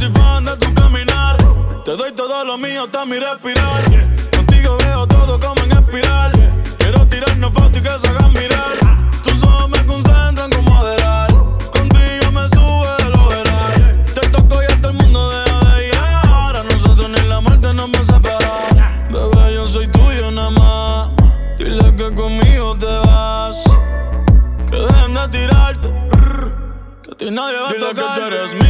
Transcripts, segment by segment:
soy fan de tu caminar. Te doy todo lo mío hasta mi respirar. Contigo veo todo como en espiral. Quiero tirarnos fotos y que se hagan mirar. Tus ojos me concentran como moderar. Contigo me sube el overall. Te toco y hasta el mundo deja de ir. Ahora nosotros ni la muerte nos va a separar. Bebé, yo soy tuyo nada más. Dile que conmigo te vas. Que dejen de tirarte. Que a ti nadie va a tocar. que tú eres mío.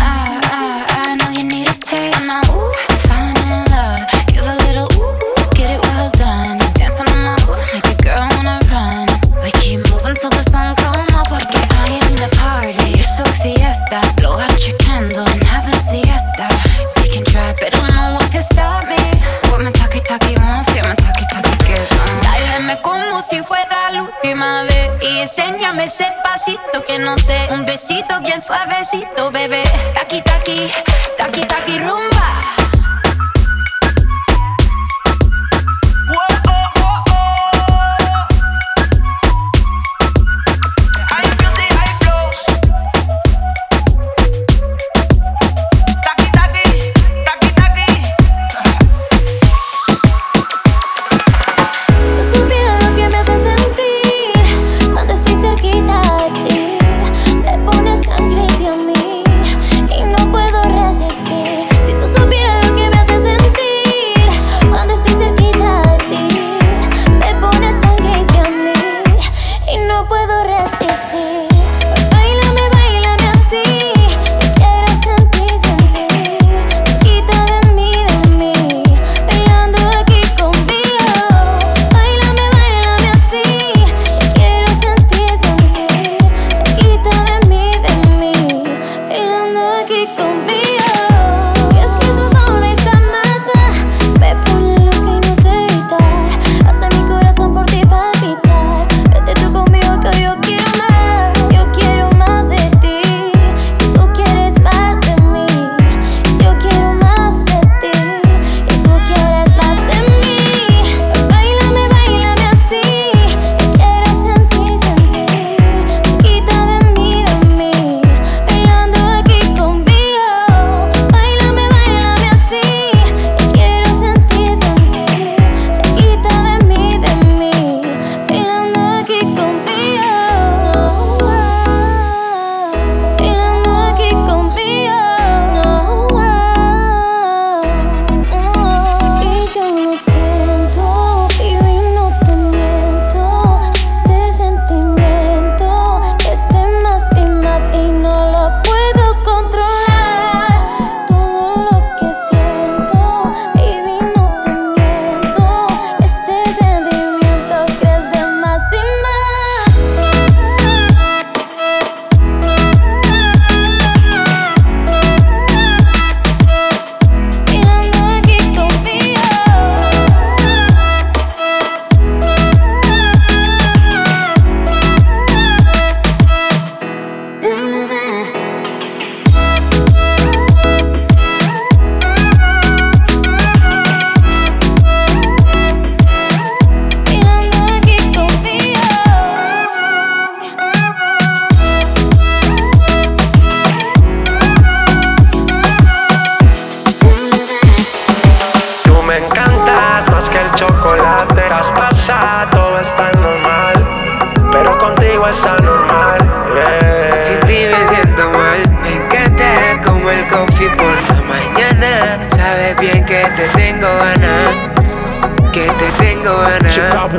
ese pasito que no sé. Un besito bien suavecito, bebé. Taki, taki, taki,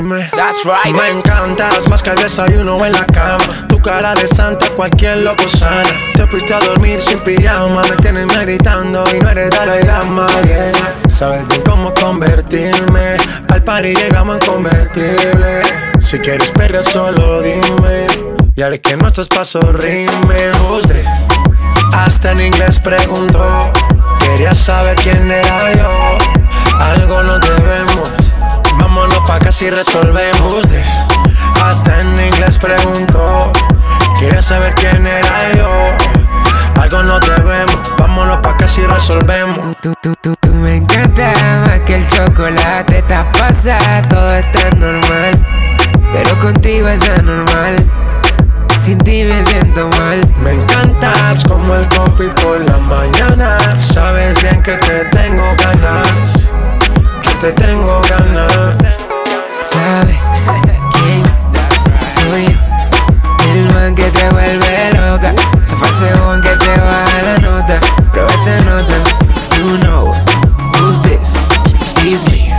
Me encantas más que el desayuno en la cama. Tu cara de santa, cualquier loco sana. Te fuiste a dormir sin pijama. Me tienes meditando y no eres Dalai Lama. Yeah. Sabes bien cómo convertirme. Al party llegamos en convertible. Si quieres perder, solo dime. Y haré que nuestros pasos rimen. Usted hasta en inglés preguntó. Quería saber quién era yo. Algo nos debemos pa' que si resolvemos this. Hasta en inglés pregunto Quieres saber quién era yo Algo no debemos Vámonos pa' que si resolvemos Tú, tú, tú, tú me encanta más que el chocolate Está pasada, todo está normal pero contigo es anormal. Sin ti me siento mal. Me encantas como el coffee por la mañana. Sabes bien que te tengo ganas, que te tengo ganas. ¿Sabe quién soy yo? El man que te vuelve loca. Se fue según que te baja la nota. Pero esta nota, you know who's this? It's me.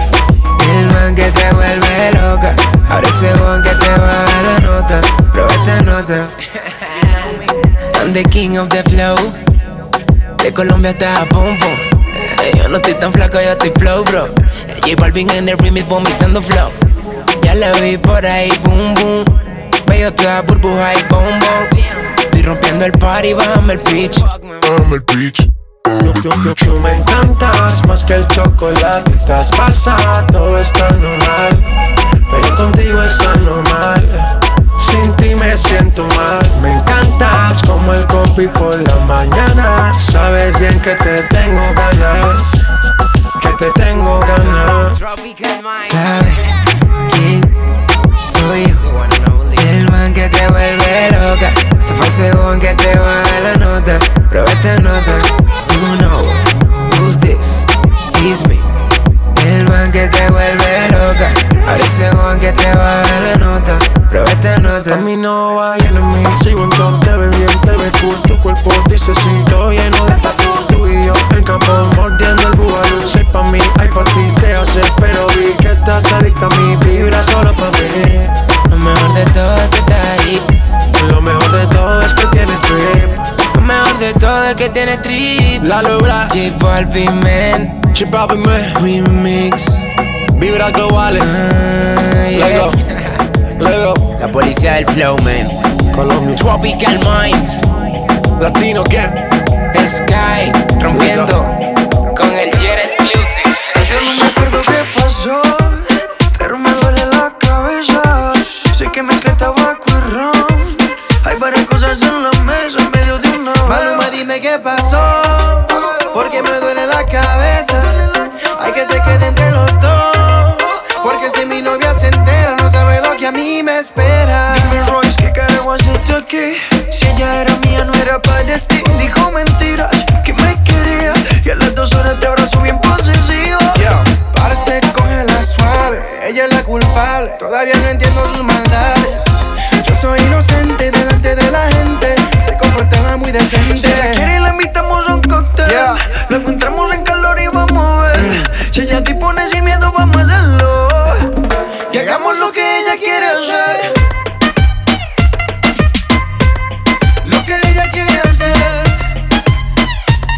El man que te vuelve loca. Ahora ese que te baja la nota. Pero esta nota. I'm the king of the flow. De Colombia hasta Japón, Yo no estoy tan flaco, yo estoy flow, bro. J Balvin en el remix vomitando flow. Ya la vi por ahí, boom, boom. Veo toda burbuja y boom, boom. Estoy rompiendo el party, bájame el pitch. Bájame el pitch. Tú, me encantas más que el chocolate. Estás pasada, todo está normal. Pero contigo es anormal. Sin ti me siento mal. Me encantas como el coffee por la mañana. Sabes bien que te tengo ganas. Que te tengo ganas. ¿Sabe quién soy yo? El man que te vuelve loca. Se fue según que te baja la nota. Pero esta nota you know who's this? It's me. El man que te vuelve loca. A ese man que te baja la nota. Prueba esta nota. A mí no va en mí. Sigo en top, te ves bien, te ves cool. Tu cuerpo dice sí, todo lleno de tatu. Yo en campo, mordiendo el búbalo. Sé pa' mí, hay pa' ti, te hace. Pero vi que estás adicta a mí. Vibra solo pa' mí. Lo mejor de todo es que está ahí. Lo mejor de todo es que tiene trip mejor de todo es que tiene trip. La lobra. J Balvin, man. J Balvin, man. Remix. Vibra globales. Ah, Lego. Lego. La policía del flow, man. Colombia. Tropical Minds. Latino, ¿qué? Sky. Rompiendo. Con el Jet Exclusive. Yo no me acuerdo qué pasó. Pero me duele la cabeza. Sé que me tabaco y ron. Hay varias cosas en la mesa en medio de una Maluma, dime qué pasó. Porque me duele la cabeza. Lo que ella quiere hacer. Lo que ella quiere hacer.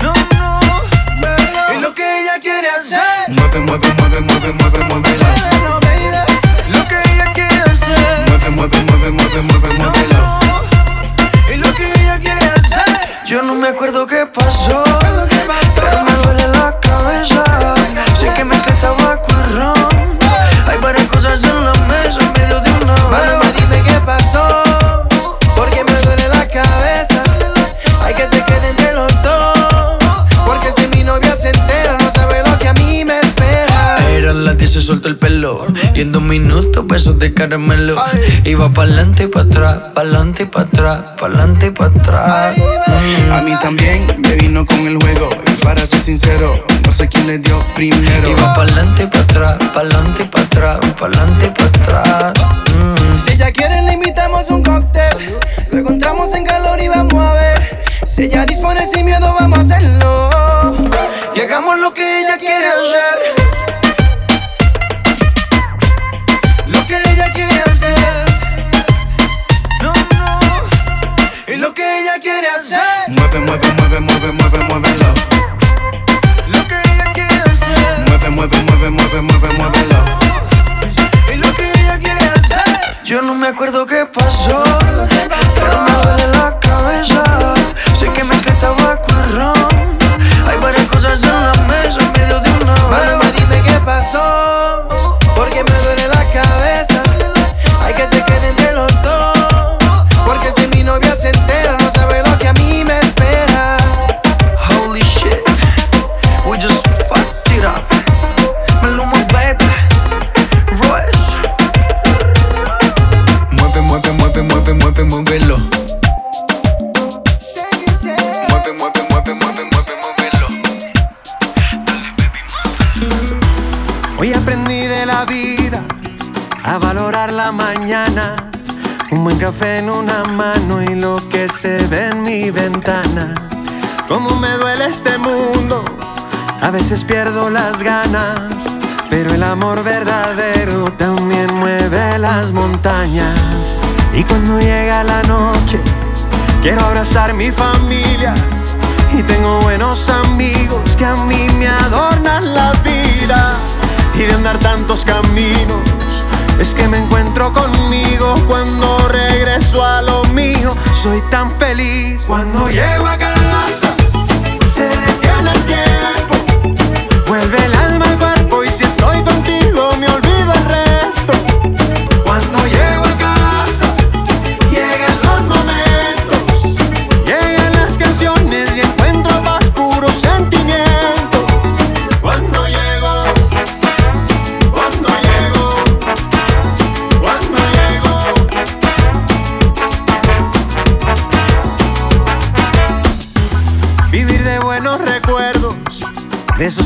No, no. Y lo que ella quiere hacer. Mueve, mueve, mueve, mueve, mueve, mueve. Lo que ella quiere hacer. Mueve, mueve, mueve, mueve, mueve, mueve. Y lo que ella quiere hacer. Yo no me acuerdo qué pasó. Y en dos minutos besos de caramelo. Iba pa'lante y pa' atrás, pa'lante y pa' atrás, pa'lante y pa' atrás. A mí también me vino con el juego. Y para ser sincero, no sé quién le dio primero. Iba pa'lante y pa' atrás, pa'lante y pa' atrás, pa'lante y pa' atrás. Si ella quiere, le invitamos un cóctel. Lo encontramos en calor y vamos a ver. Si ella dispone sin miedo, vamos a hacerlo. Y hagamos lo que ella quiere hacer. Un café en una mano y lo que se ve en mi ventana. Cómo me duele este mundo, a veces pierdo las ganas. Pero el amor verdadero también mueve las montañas. Y cuando llega la noche, quiero abrazar mi familia. Y tengo buenos amigos que a mí me adornan la vida. Y de andar tantos caminos, es que me encuentro conmigo cuando regreso a lo mío. Soy tan feliz cuando llego a casa,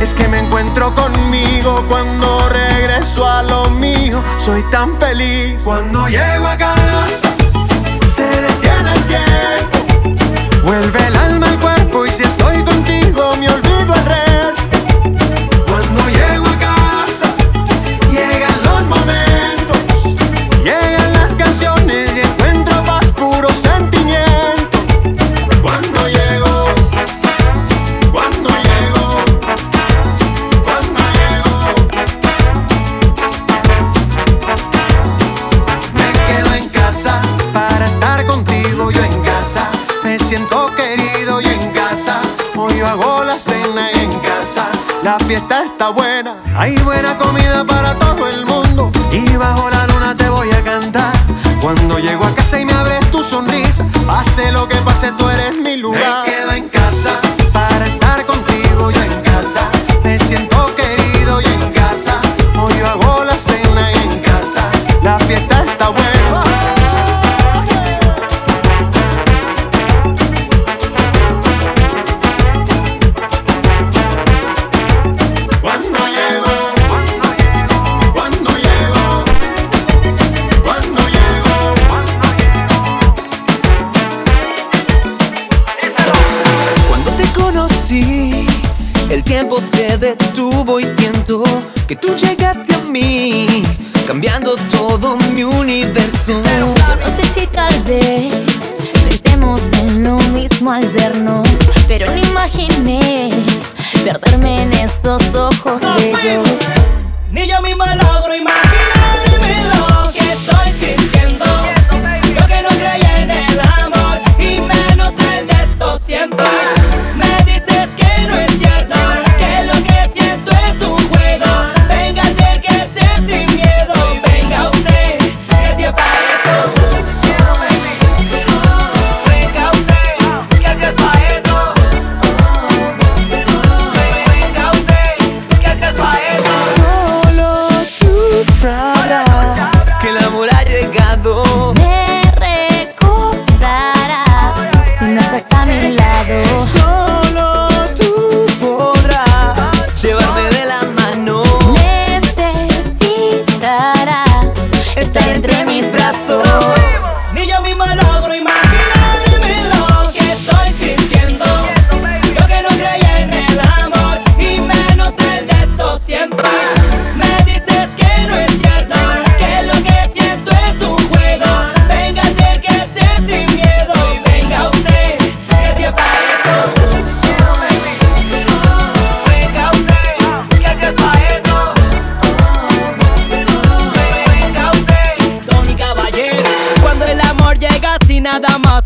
es que me encuentro conmigo cuando regreso a lo mío. Soy tan feliz cuando llego a casa,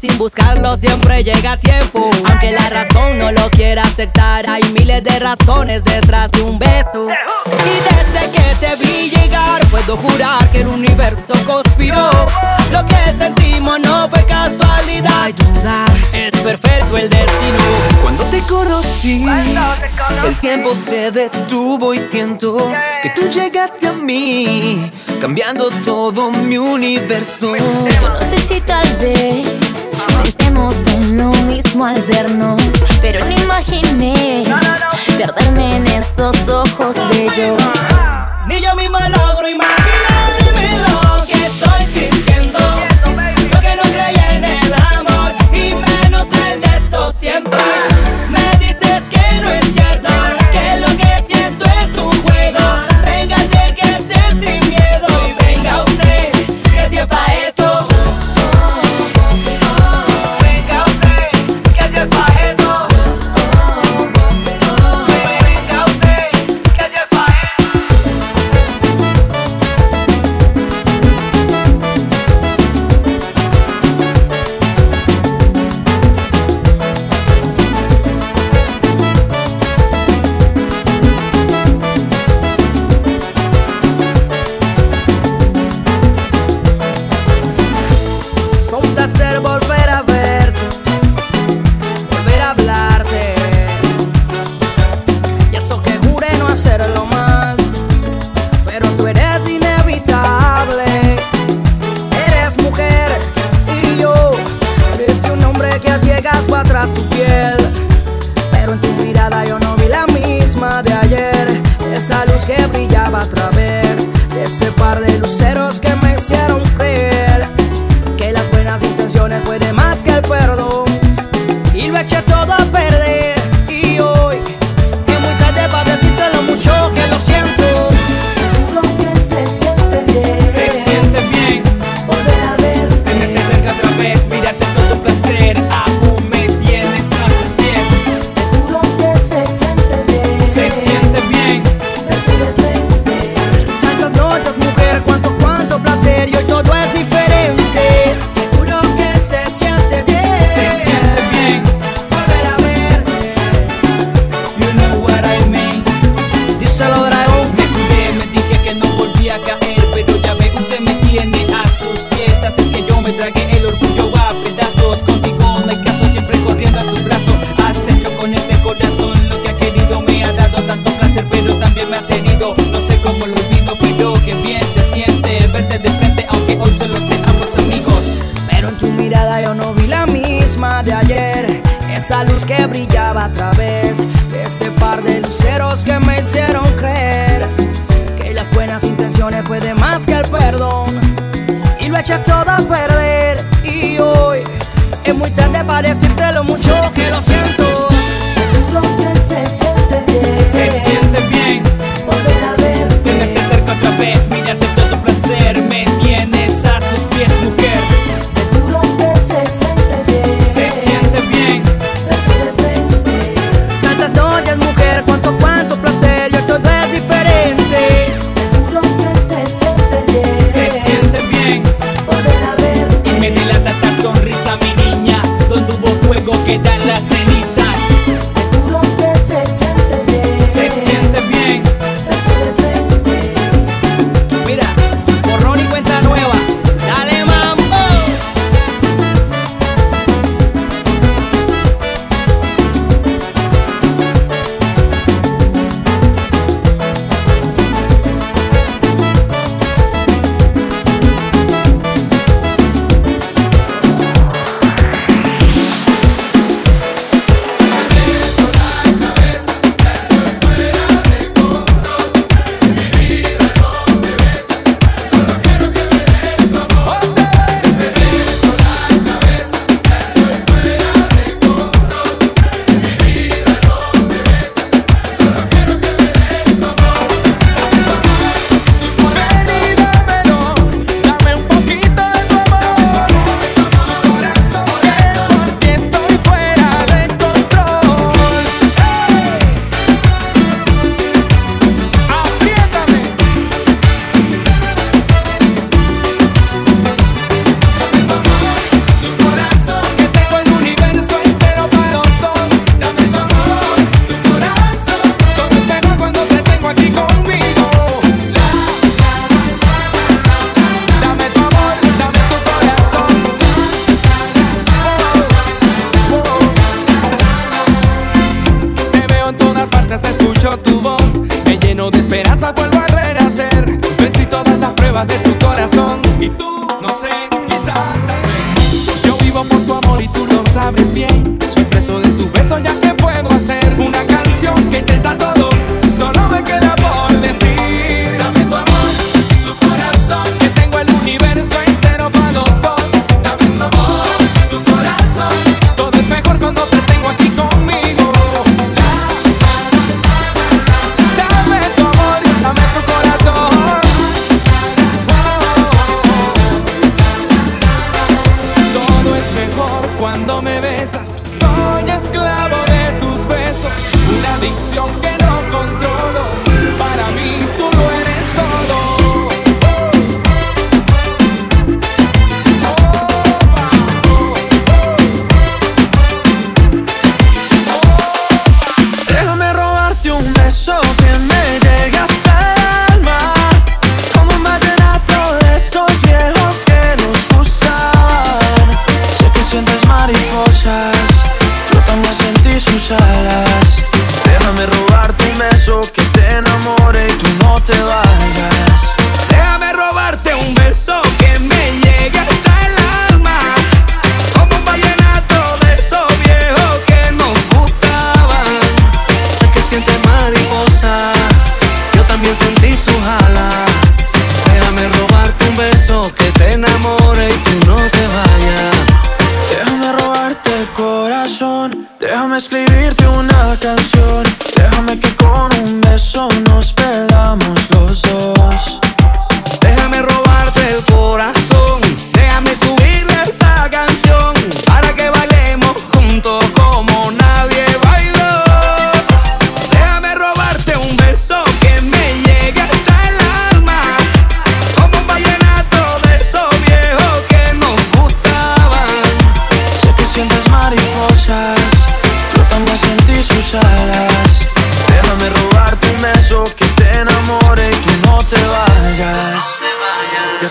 buscarlo siempre llega a tiempo. Aunque la razón no lo quiera aceptar, hay miles de razones detrás de un beso. Y desde que te vi llegar, puedo jurar que el universo conspiró. Lo que sentimos no fue casualidad. Hay duda, es perfecto el destino. Cuando te conocí, el tiempo se detuvo y siento que tú llegaste a mí, cambiando todo mi universo. Yo no sé si tal vez pensemos en lo mismo al vernos, pero no imaginé perderme en esos ojos bellos. Ni yo misma logro imaginarme lo que estoy sintiendo. Yo que no creía en el amor y menos en estos tiempos. Me dices que no es cierto, que lo que siento es un juego. Venga, acérquese sin miedo y venga usted, que sepa eso. Todo Esa luz que brillaba a través de ese par de luceros que me hicieron creer que las buenas intenciones pueden más que el perdón. Y lo eché todo a perder. Y hoy es muy tarde para decirte lo mucho que lo siento. Se siente bien Volver que da canción. Déjame que con un beso